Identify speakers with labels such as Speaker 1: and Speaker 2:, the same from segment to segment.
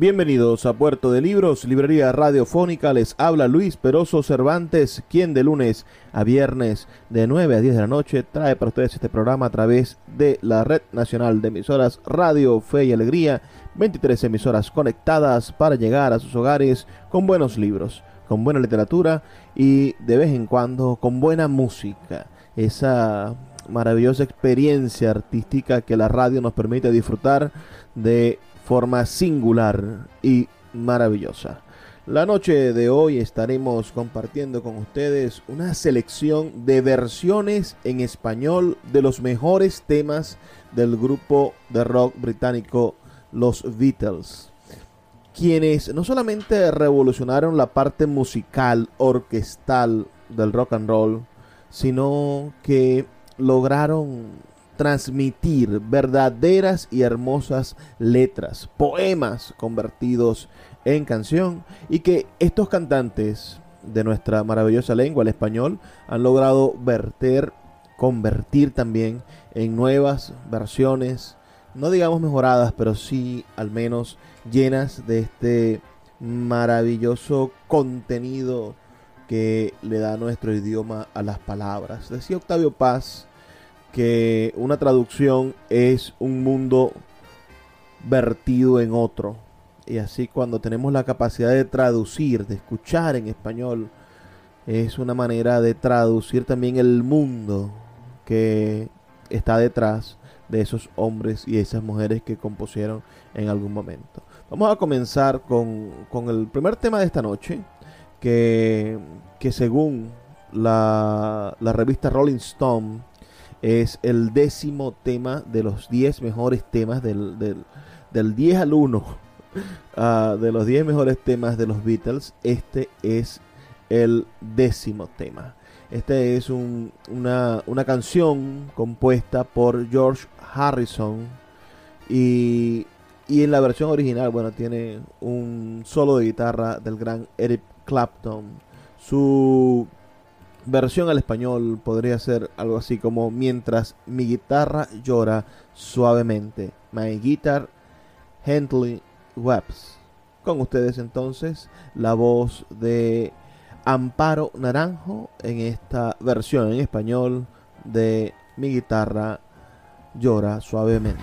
Speaker 1: Bienvenidos a Puerto de Libros, librería radiofónica. Les habla Luis Peroso Cervantes, quien de lunes a viernes de 9 a 10 de la noche trae para ustedes este programa a través de la Red Nacional de Emisoras Radio Fe y Alegría. 23 emisoras conectadas para llegar a sus hogares con buenos libros, con buena literatura y de vez en cuando con buena música. Esa maravillosa experiencia artística que la radio nos permite disfrutar de forma singular y maravillosa. La noche de hoy estaremos compartiendo con ustedes una selección de versiones en español de los mejores temas del grupo de rock británico Los Beatles, quienes no solamente revolucionaron la parte musical, orquestal del rock and roll, sino que lograron transmitir verdaderas y hermosas letras, poemas convertidos en canción y que estos cantantes de nuestra maravillosa lengua, el español, han logrado verter, convertir también en nuevas versiones, no digamos mejoradas, pero sí al menos llenas de este maravilloso contenido que le da nuestro idioma a las palabras. Decía Octavio Paz, que una traducción es un mundo vertido en otro. Y así cuando tenemos la capacidad de traducir, de escuchar en español, es una manera de traducir también el mundo que está detrás de esos hombres y esas mujeres que compusieron en algún momento. Vamos a comenzar con, con el primer tema de esta noche, que, que según la, la revista Rolling Stone es el décimo tema de los 10 mejores temas del, del, del 10 al 1 ah, de los 10 mejores temas de los Beatles. Este es el décimo tema. Este es un, una, una, canción compuesta por George Harrison y, y, en la versión original, bueno, tiene un solo de guitarra del gran Eric Clapton. Su versión al español podría ser algo así como Mientras mi guitarra llora suavemente. My guitar gently weeps. Con ustedes entonces la voz de Amparo Naranjo en esta versión en español de Mi guitarra llora suavemente.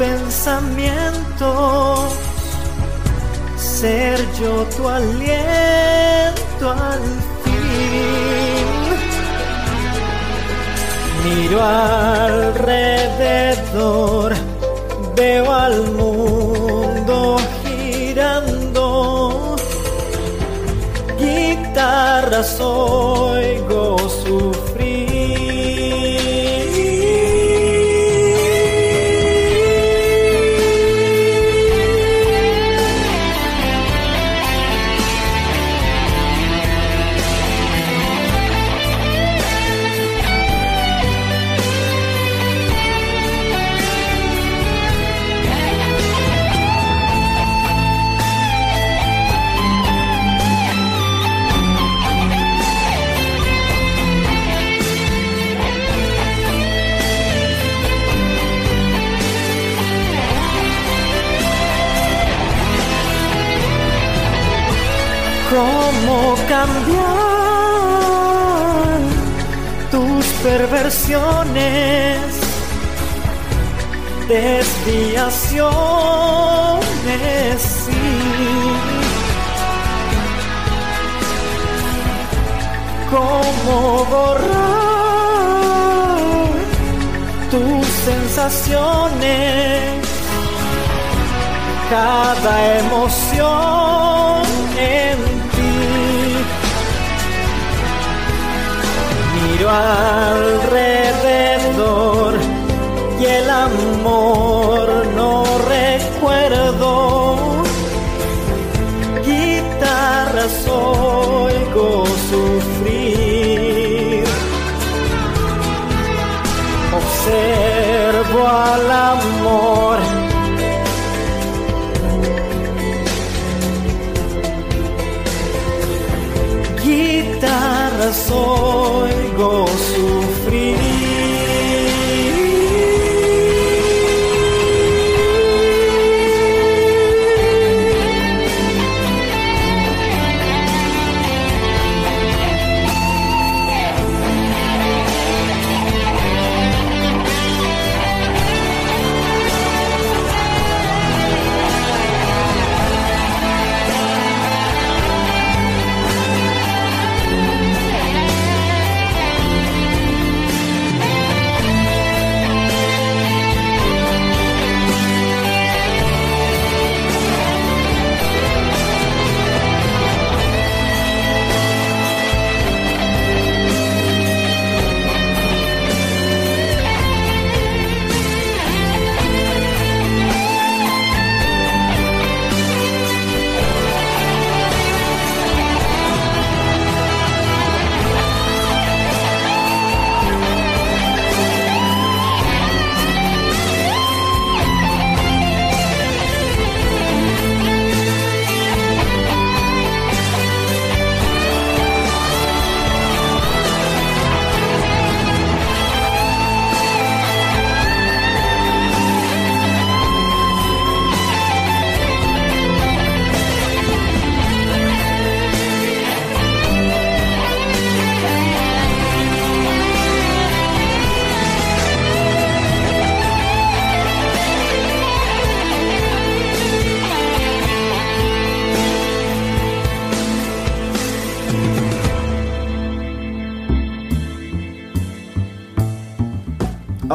Speaker 2: pensamientos?
Speaker 3: ser yo tu aliento al fin. Miro alrededor, veo al mundo girando. Guitarras oigo cómo cambiar tus perversiones, desviaciones, sí. Cómo borrar tus sensaciones, cada emoción alrededor y el amor no recuerdo. Guitarras oigo sufrir. Observo al amor. Guitarras oigo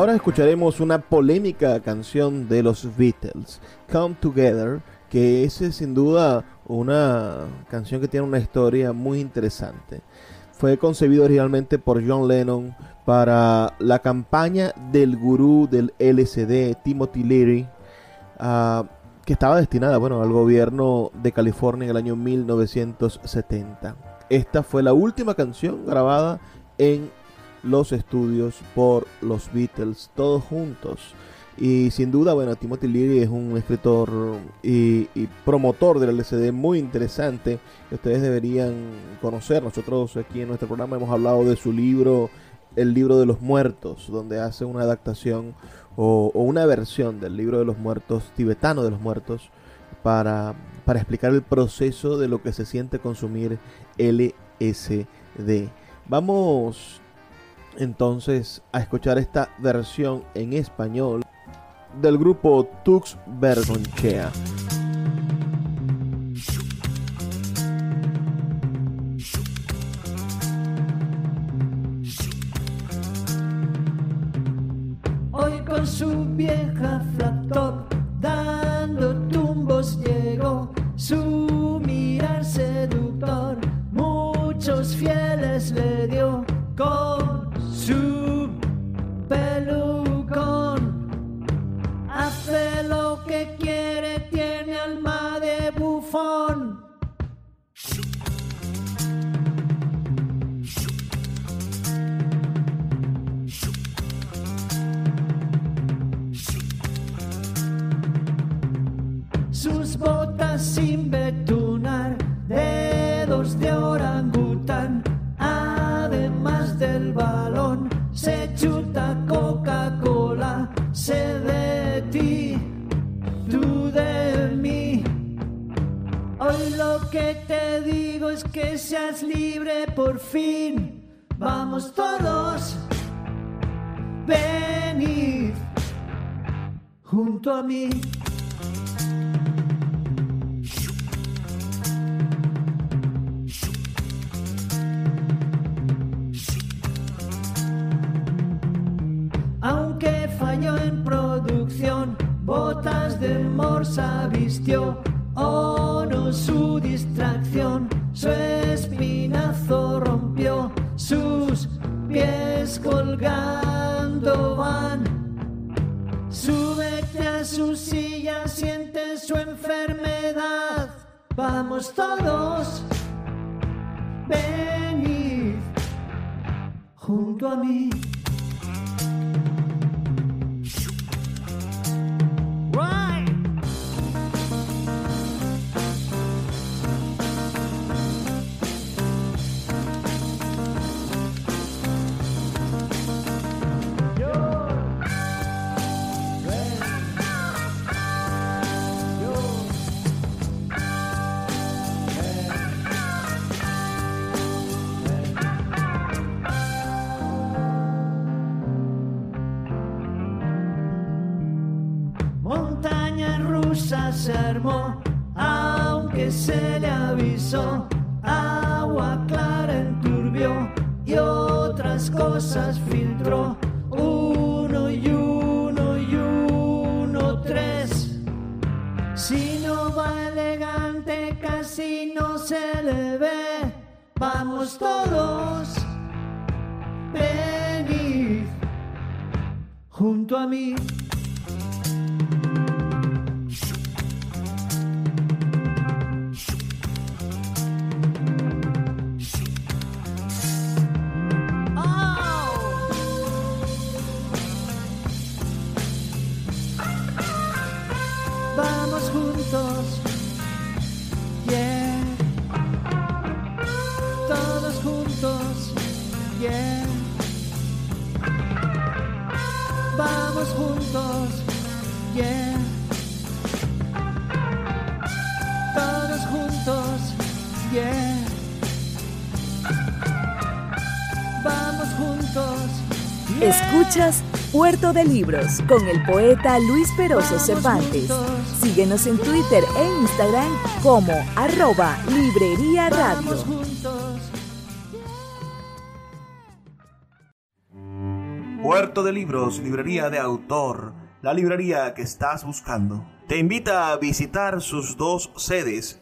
Speaker 1: Ahora escucharemos una polémica canción de los Beatles, Come Together, que es sin duda una canción que tiene una historia muy interesante. Fue concebido originalmente por John Lennon para la campaña del gurú del LCD, Timothy Leary, ah, que estaba destinada bueno, al gobierno de California en el año 1970. Esta fue la última canción grabada en los estudios por los Beatles, todos juntos. Y sin duda, bueno, Timothy Leary es un escritor y, promotor del LCD muy interesante que ustedes deberían conocer. Nosotros aquí en nuestro programa hemos hablado de su libro, El libro de los muertos, donde hace una adaptación o, una versión del libro de los muertos, tibetano de los muertos, para, para explicar el proceso de lo que se siente consumir LSD. Vamos entonces a escuchar esta versión en español del grupo Tux Bergonchea.
Speaker 2: Hoy con su vieja flat junto a mí.
Speaker 4: Escuchas Puerto de Libros con el poeta Luis Peroso Cervantes. Síguenos en Twitter e Instagram como arroba Librería Radio.
Speaker 1: Puerto de Libros, librería de autor, la librería que estás buscando. Te invita a visitar sus dos sedes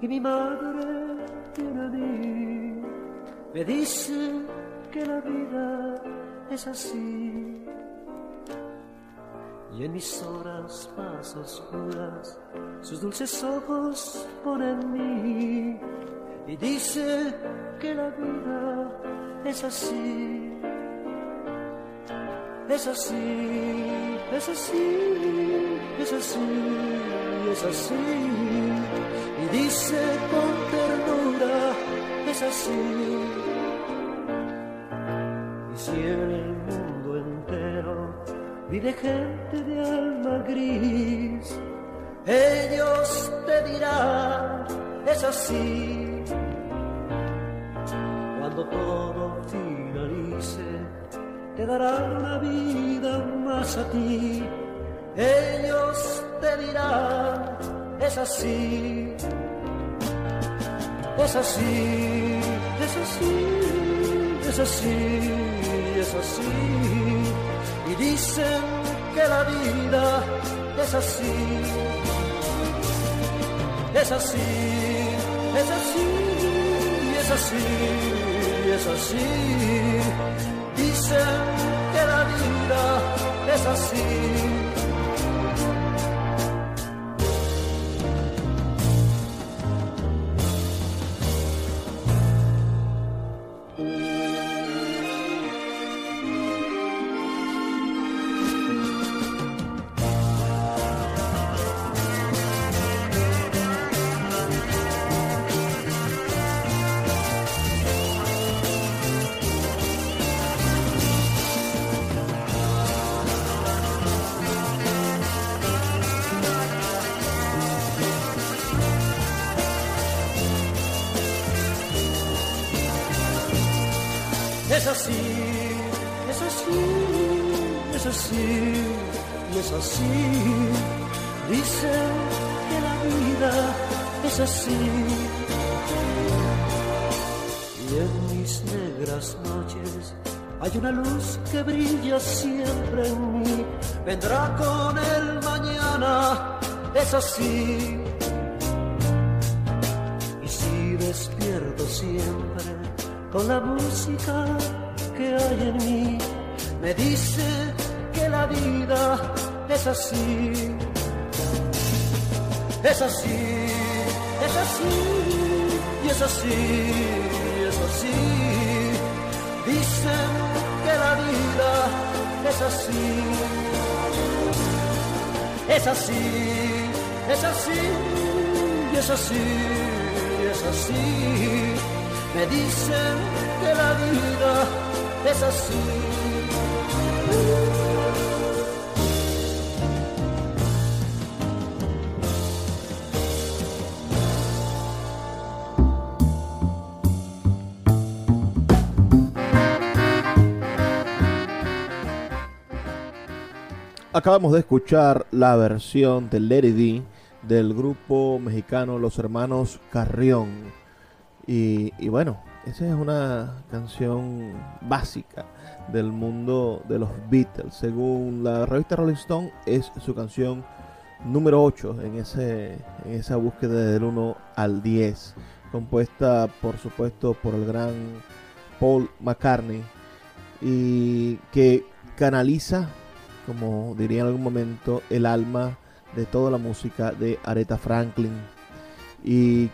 Speaker 5: Y mi madre tiene a mí. Me dice que la vida es así. Y en mis horas más oscuras, sus dulces ojos ponen mí. Y dice que la vida es así. Es así, es así, es así, es así. Dice con ternura, es así. Y si en el mundo entero vive gente de alma gris, ellos te dirán, es así. Cuando todo finalice, te darán una vida más a ti. Ellos te dirán, es así, es así, es así, es así, es así. Y dicen que la vida es así, es así, es así, es así, es así. Dicen que la vida es así. Mis negras noches hay una luz que brilla siempre en mí. Vendrá con el mañana, es así. Y si despierto siempre con la música que hay en mí. Me dice que la vida es así. Es así, es así, y es así, Dicen que la vida es así. Es así, es así, es así, es así. Me dicen que la vida es así.
Speaker 1: Acabamos de escuchar la versión de Lady D del grupo mexicano Los Hermanos Carrión. Y, y, bueno, esa es una canción básica del mundo de los Beatles. Según la revista Rolling Stone, es su canción número 8 en, ese, en esa búsqueda del 1 al 10. Compuesta, por supuesto, por el gran Paul McCartney. Y que canaliza, como diría en algún momento, el alma de toda la música de Aretha Franklin. Y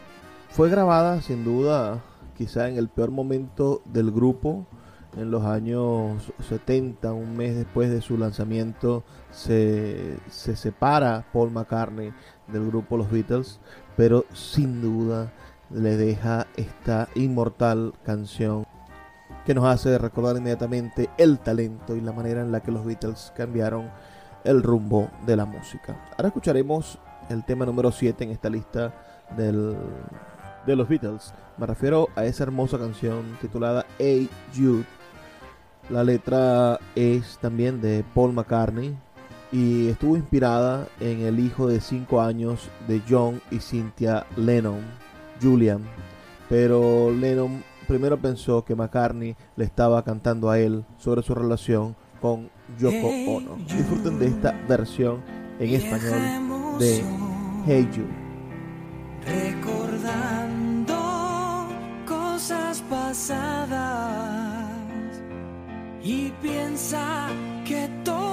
Speaker 1: fue grabada sin duda quizá en el peor momento del grupo en los años 70 un mes después de su lanzamiento se, se separa Paul McCartney del grupo Los Beatles pero sin duda le deja esta inmortal canción que nos hace recordar inmediatamente el talento y la manera en la que los Beatles cambiaron el rumbo de la música. Ahora escucharemos el tema número 7 en esta lista del de los Beatles. Me refiero a esa hermosa canción titulada Hey Jude. La letra es también de Paul McCartney y estuvo inspirada en el hijo de 5 años de John y Cynthia Lennon, Julian. Pero Lennon primero pensó que McCartney le estaba cantando a él sobre su relación con Yoko Ono. Disfruten de esta versión en español de Hey You.
Speaker 3: Recordando cosas pasadas y piensa que todo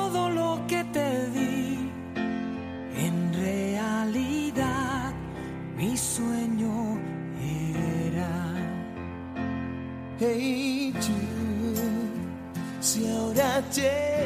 Speaker 6: day.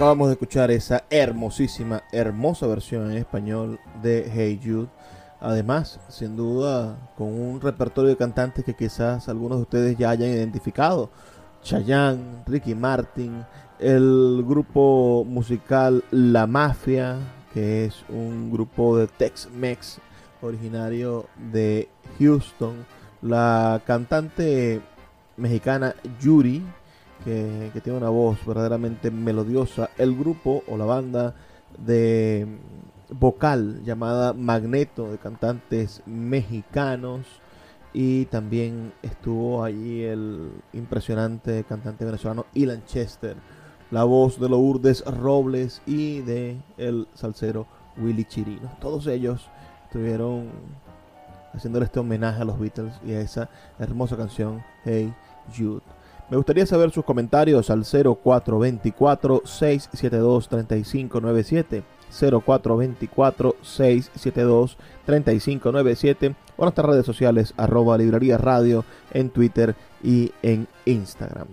Speaker 1: Acabamos de escuchar esa hermosísima, hermosa versión en español de Hey Jude. Además, sin duda, con un repertorio de cantantes que quizás algunos de ustedes ya hayan identificado. Chayanne, Ricky Martin, el grupo musical La Mafia, que es un grupo de Tex-Mex originario de Houston. La cantante mexicana Yuri, que, tiene una voz verdaderamente melodiosa. El grupo o la banda de vocal llamada Magneto de cantantes mexicanos y también estuvo allí el impresionante cantante venezolano Ilan Chester, la voz de Lourdes Robles y de el salsero Willy Chirino. Todos ellos estuvieron haciéndole este homenaje a los Beatles y a esa hermosa canción Hey Jude. Me gustaría saber sus comentarios al 0424 672 3597 0424 672 3597 o nuestras redes sociales arroba librería radio en Twitter y en Instagram.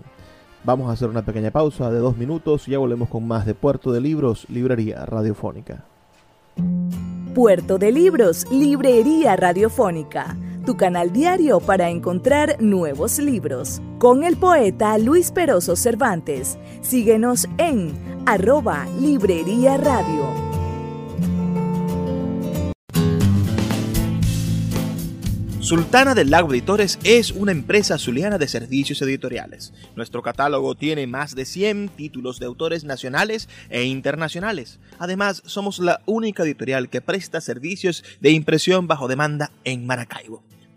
Speaker 1: Vamos a hacer una pequeña pausa de dos minutos y ya volvemos con más de Puerto de Libros, Librería Radiofónica.
Speaker 4: Puerto de Libros, Librería Radiofónica, tu canal diario para encontrar nuevos libros. Con el poeta Luis Peroso Cervantes. Síguenos en arroba Librería Radio.
Speaker 7: Sultana del Lago Editores es una empresa zuliana de servicios editoriales. Nuestro catálogo tiene más de 100 títulos de autores nacionales e internacionales. Además, somos la única editorial que presta servicios de impresión bajo demanda en Maracaibo.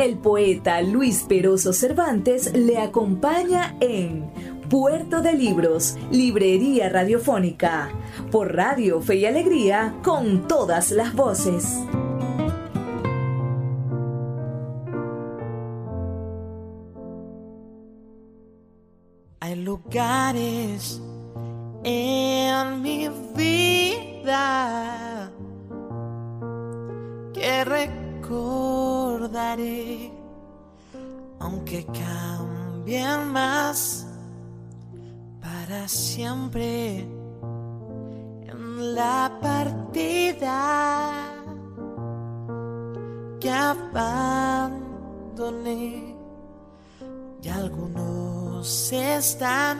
Speaker 4: El poeta Luis Peroso Cervantes le acompaña en Puerto de Libros, Librería Radiofónica, por Radio Fe y Alegría, con todas las voces.
Speaker 8: Hay lugares en mi vida que recordaré, aunque cambien más para siempre en la partida que abandoné. Y algunos están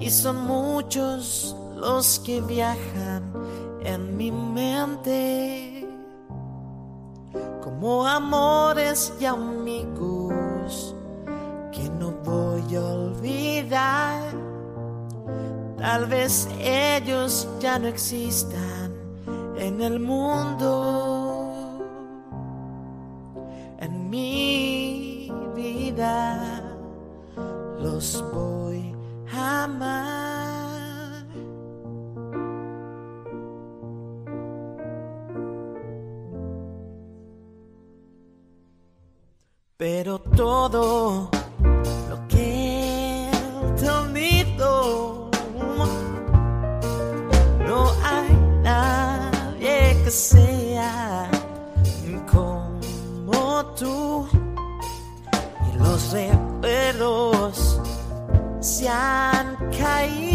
Speaker 8: y son muchos los que viajan en mi mente como amores y amigos que no voy a olvidar. Tal vez ellos ya no existan en el mundo, en mi vida los voy a amar. Pero todo lo que he tenido, no hay nadie que sea como tú. Y los recuerdos se han caído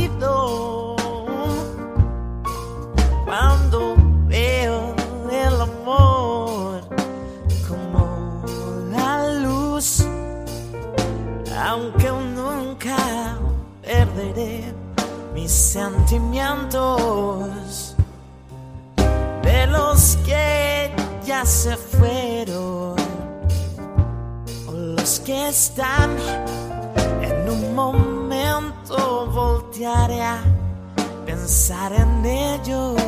Speaker 8: mis sentimientos. De los que ya se fueron o los que están en un momento voltearé a pensar en ellos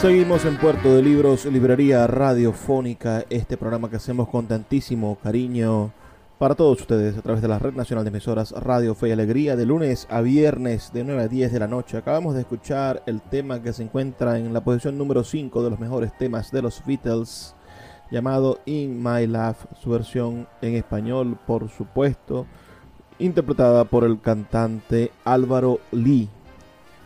Speaker 1: Seguimos en Puerto de Libros, Librería Radiofónica, este programa que hacemos con tantísimo cariño para todos ustedes a través de la Red Nacional de Emisoras Radio Fe y Alegría de lunes a viernes de 9 a 10 de la noche. Acabamos de escuchar el tema que se encuentra en la posición número 5 de los mejores temas de los Beatles, llamado In My Life, su versión en español, por supuesto, interpretada por el cantante Álvaro Lee.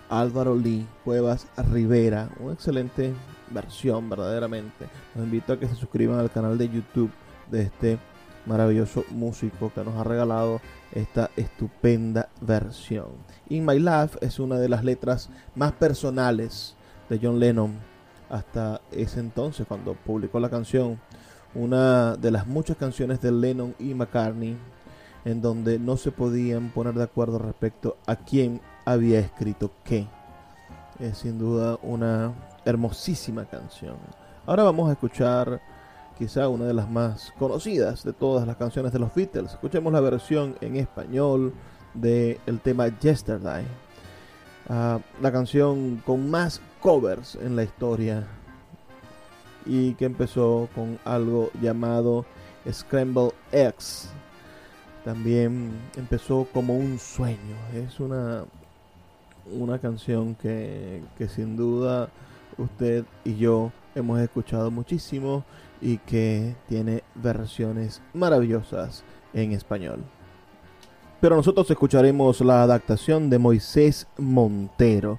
Speaker 1: Álvaro Lee Cuevas Rivera. Una excelente versión, verdaderamente. Los invito a que se suscriban al canal de YouTube de este maravilloso músico que nos ha regalado esta estupenda versión. In My Life es una de las letras más personales de John Lennon hasta ese entonces, cuando publicó la canción. Una de las muchas canciones de Lennon y McCartney en donde no se podían poner de acuerdo respecto a quién había escrito qué. Es sin duda una hermosísima canción. Ahora vamos a escuchar quizá una de las más conocidas de todas las canciones de los Beatles. Escuchemos la versión en español del tema Yesterday. Ah, la canción con más covers en la historia y que empezó con algo llamado Scramble Eggs. También empezó como un sueño. Es una, una canción que, que sin duda usted y yo hemos escuchado muchísimo y que tiene versiones maravillosas en español. Pero nosotros escucharemos la adaptación de Moisés Montero,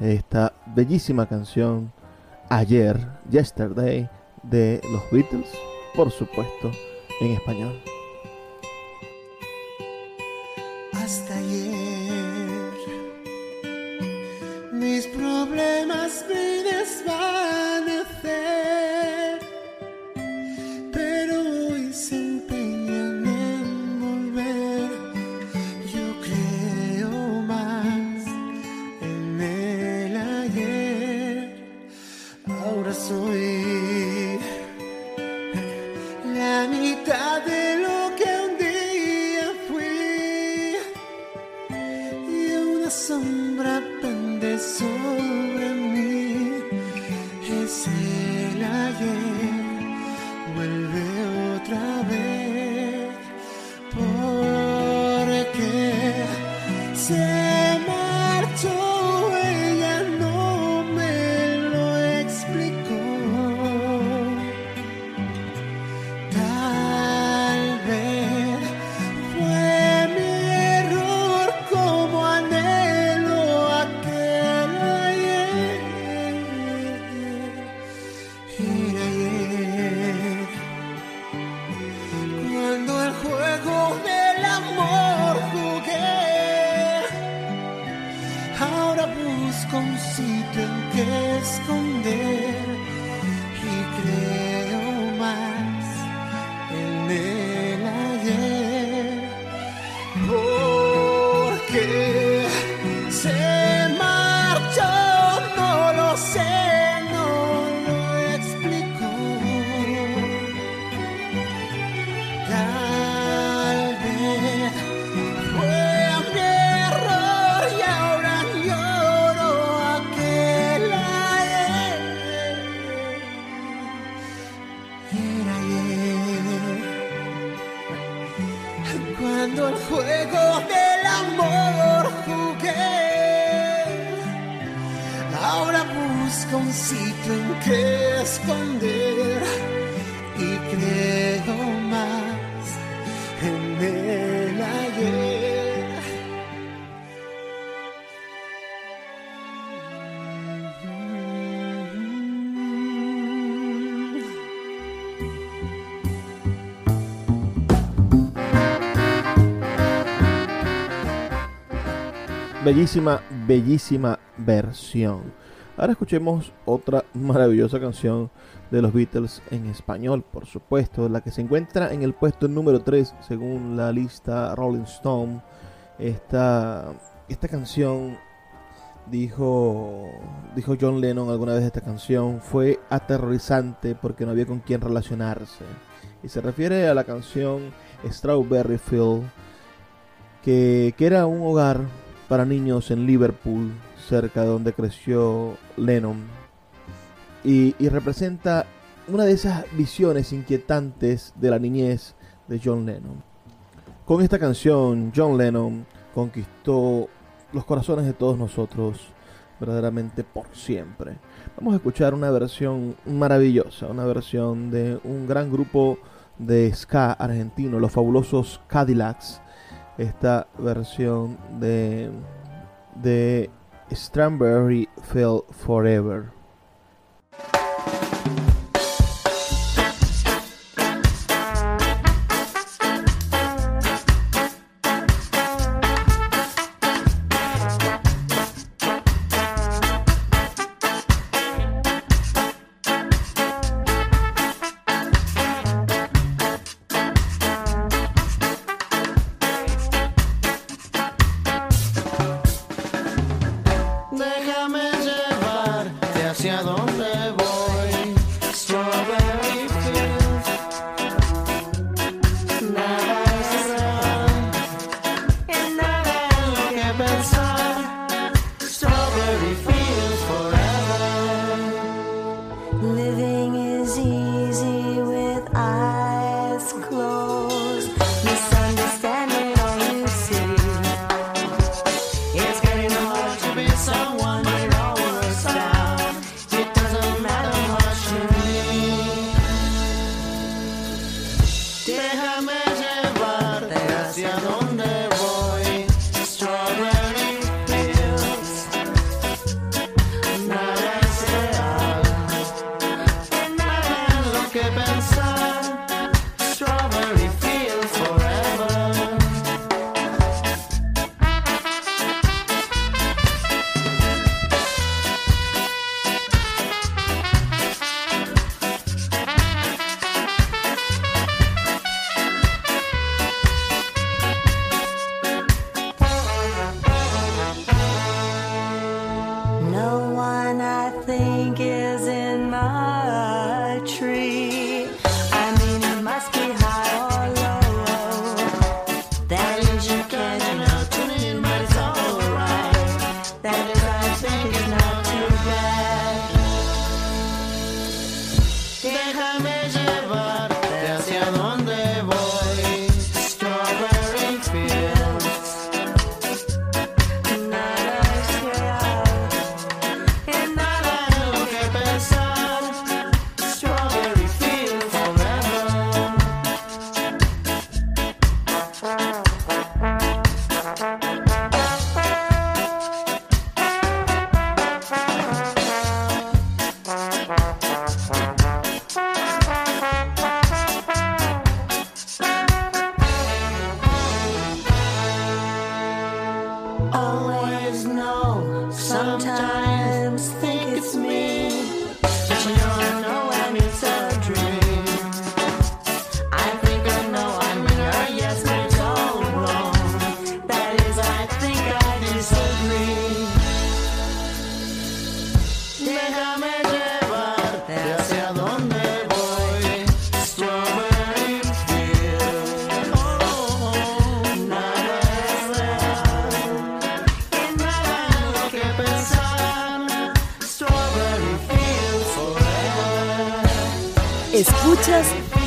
Speaker 1: esta bellísima canción Ayer, Yesterday, de los Beatles, por supuesto, en español.
Speaker 9: Bellísima, bellísima versión. Ahora escuchemos otra maravillosa canción de los Beatles en español, por supuesto, la que se encuentra en el puesto número 3 según la lista Rolling Stone. Esta, esta canción, dijo, dijo John Lennon alguna vez, esta canción fue aterrorizante porque no había con quién relacionarse. Y se refiere a la canción Strawberry Field, que, que era un hogar para niños en Liverpool, cerca de donde creció Lennon. Y, representa una de esas visiones inquietantes de la niñez de John Lennon. Con esta canción, John Lennon conquistó los corazones de todos nosotros verdaderamente por siempre. Vamos a escuchar una versión maravillosa, una versión de un gran grupo de ska argentino, los fabulosos Cadillacs esta versión de, de Strawberry Field Forever.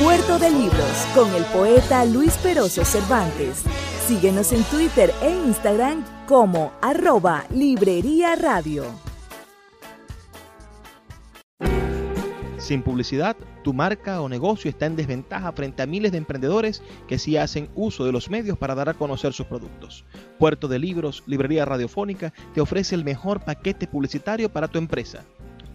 Speaker 7: Puerto de Libros con el poeta Luis Peroso Cervantes. Síguenos en Twitter e Instagram como arroba Librería Radio. Sin publicidad, tu marca o negocio está en desventaja frente a miles de emprendedores que sí hacen uso de los medios para dar a conocer sus productos. Puerto de Libros, Librería Radiofónica, te ofrece el mejor paquete publicitario para tu empresa.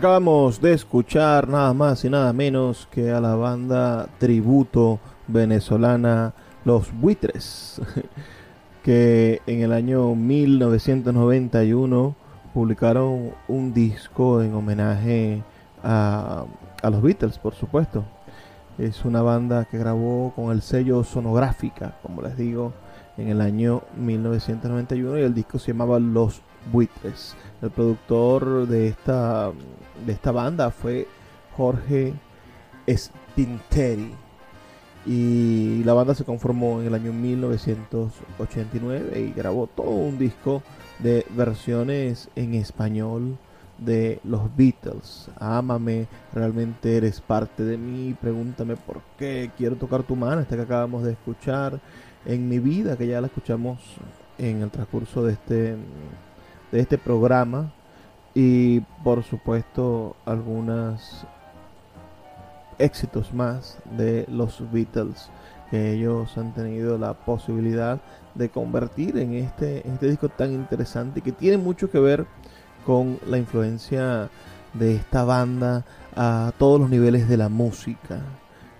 Speaker 1: Acabamos de escuchar nada más y nada menos que a la banda tributo venezolana Los Buitres, que en el año 1991 publicaron un disco en homenaje a, a los Beatles, por supuesto. Es una banda que grabó con el sello Sonográfica, como les digo, en el año 1991 y el disco se llamaba Los Buitres. El productor de esta, de esta banda fue Jorge Spinteri. Y la banda se conformó en el año 1989 y grabó todo un disco de versiones en español de los Beatles. Ámame, realmente eres parte de mí. Pregúntame por qué quiero tocar tu mano. Esta que acabamos de escuchar en mi vida, que ya la escuchamos en el transcurso de este de este programa y por supuesto algunos éxitos más de los Beatles que ellos han tenido la posibilidad de convertir en este, en este disco tan interesante que tiene mucho que ver con la influencia de esta banda a todos los niveles de la música.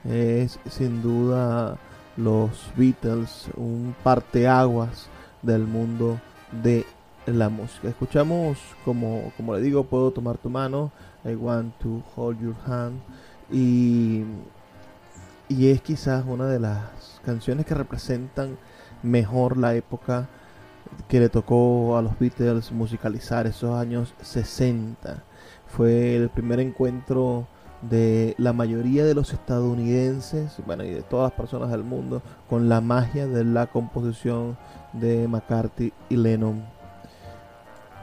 Speaker 1: Es sin duda los Beatles un parteaguas del mundo de la música. Escuchamos, como, como le digo, puedo tomar tu mano, I want to hold your hand, y, y es quizás una de las canciones que representan mejor la época que le tocó a los Beatles musicalizar esos años 60. Fue el primer encuentro de la mayoría de los estadounidenses, bueno, y de todas las personas del mundo, con la magia de la composición de McCarthy y Lennon.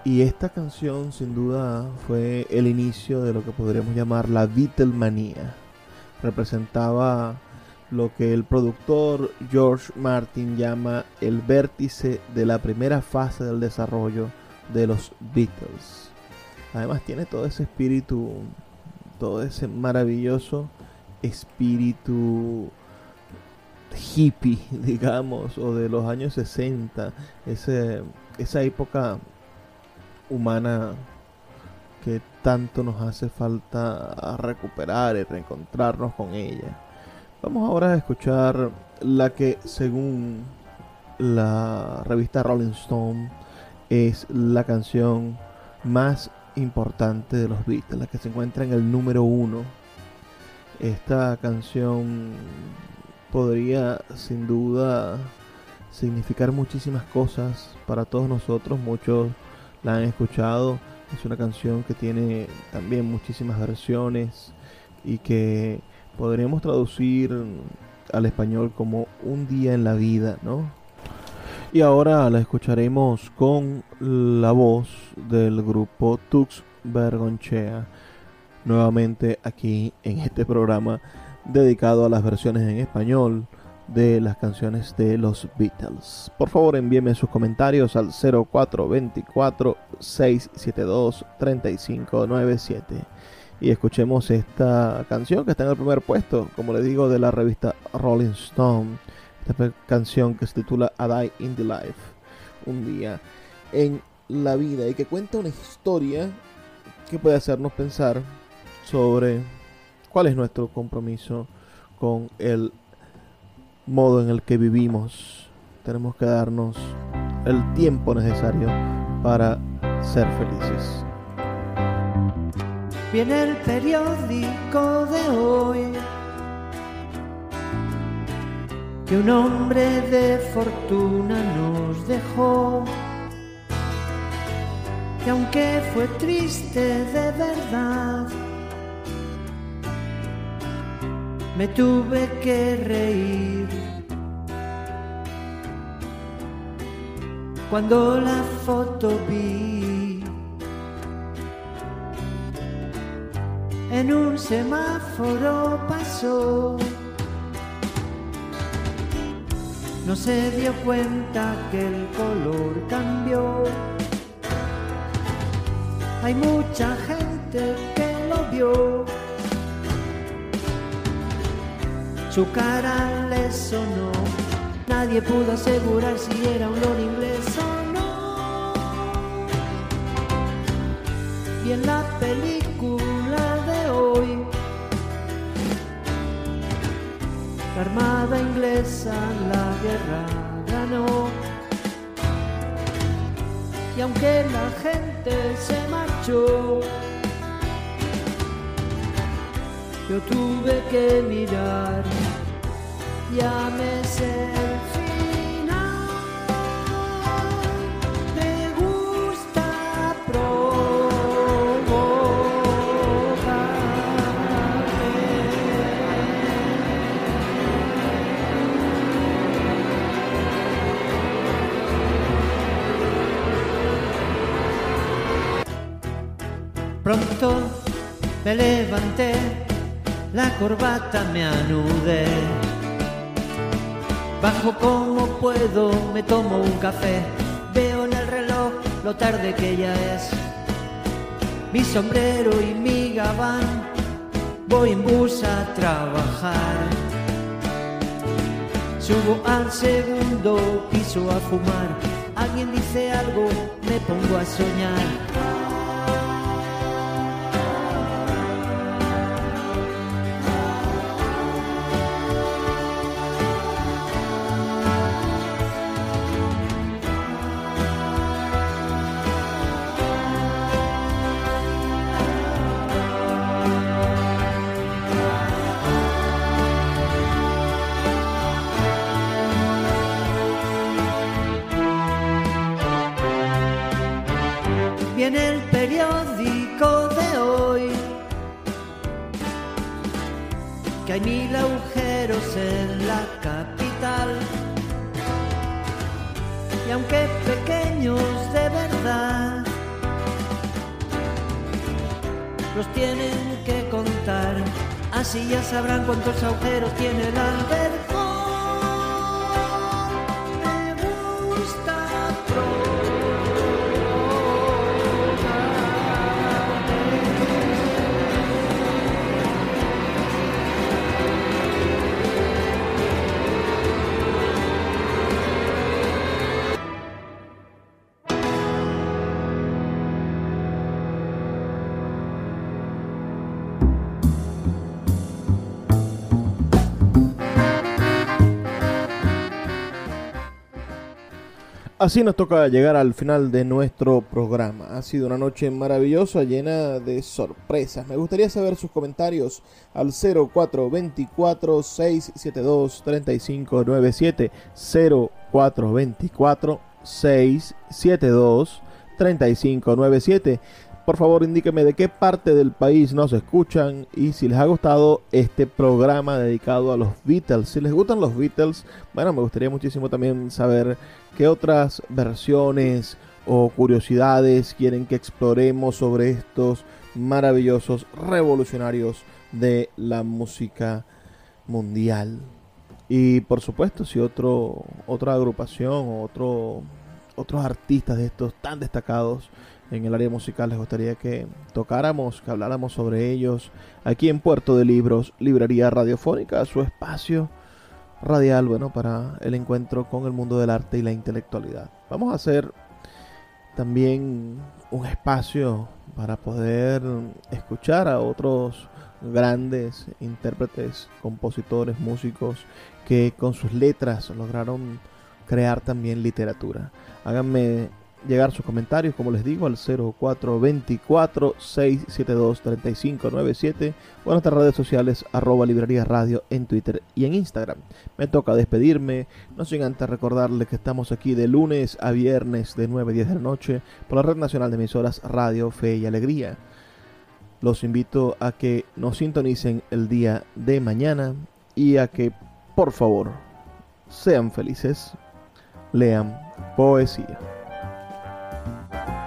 Speaker 1: Y esta canción sin duda fue el inicio de lo que podríamos llamar la Beatlemanía. Representaba lo que el productor George Martin llama el vértice de la primera fase del desarrollo de los Beatles. Además tiene todo ese espíritu, todo ese maravilloso espíritu hippie, digamos, o de los años 60, ese, esa época humana que tanto nos hace falta recuperar y reencontrarnos con ella. Vamos ahora a escuchar la que según la revista Rolling Stone es la canción más importante de los Beatles, la que se encuentra en el número uno. Esta canción podría sin duda significar muchísimas cosas para todos nosotros, muchos la han escuchado, es una canción que tiene también muchísimas versiones y que podríamos traducir al español como un día en la vida, ¿no? Y ahora la escucharemos con la voz del grupo Tux Bergonchea, nuevamente aquí en este programa dedicado a las versiones en español de las canciones de los Beatles. Por favor, envíenme sus comentarios al 0424 672 3597 y escuchemos esta canción que está en el primer puesto, como le digo, de la revista Rolling Stone. Esta canción que se titula A Die in the Life, un día en la vida, y que cuenta una historia que puede hacernos pensar sobre cuál es nuestro compromiso con el modo en el que vivimos. Tenemos que darnos el tiempo necesario para ser felices.
Speaker 2: Viene el periódico de hoy que un hombre de fortuna nos dejó. Que aunque fue triste de verdad, me tuve que reír. Cuando la foto vi en un semáforo pasó. No se dio cuenta que el color cambió. Hay mucha gente que lo vio. Su cara le sonó. Nadie pudo asegurar si era un lord inglés o no. Y en la película de hoy, la armada inglesa la guerra ganó. Y aunque la gente se marchó, yo tuve que mirar, Pronto me levanté, la corbata me anudé. Bajo como puedo, me tomo un café, veo en el reloj lo tarde que ya es. Mi sombrero y mi gabán, voy en bus a trabajar. Subo al segundo piso a fumar, alguien dice algo, me pongo a soñar. Periódico de hoy. Que hay mil agujeros en la capital. Y aunque pequeños de verdad, los tienen que contar. Así ya sabrán cuántos agujeros tiene el albercón.
Speaker 1: Así nos toca llegar al final de nuestro programa. Ha sido una noche maravillosa, llena de sorpresas. Me gustaría saber sus comentarios al 0424-672-3597. 0424-672-3597. Por favor, indíqueme de qué parte del país nos escuchan y si les ha gustado este programa dedicado a los Beatles. Si les gustan los Beatles, bueno, me gustaría muchísimo también saber qué otras versiones o curiosidades quieren que exploremos sobre estos maravillosos revolucionarios de la música mundial. Y por supuesto, si otro, otra agrupación o otro, otros artistas de estos tan destacados en el área musical les gustaría que tocáramos, que habláramos sobre ellos aquí en Puerto de Libros, Librería Radiofónica, su espacio radial, bueno, para el encuentro con el mundo del arte y la intelectualidad. Vamos a hacer también un espacio para poder escuchar a otros grandes intérpretes, compositores, músicos que con sus letras lograron crear también literatura. Háganme llegar sus comentarios, como les digo, al 0424-672-3597 o en nuestras redes sociales arroba librería radio en Twitter y en Instagram. Me toca despedirme, no sin antes recordarles que estamos aquí de lunes a viernes de 9 a 10 de la noche por la Red Nacional de Emisoras Radio, Fe y Alegría. Los invito a que nos sintonicen el día de mañana y a que, por favor, sean felices, lean poesía. Thank you.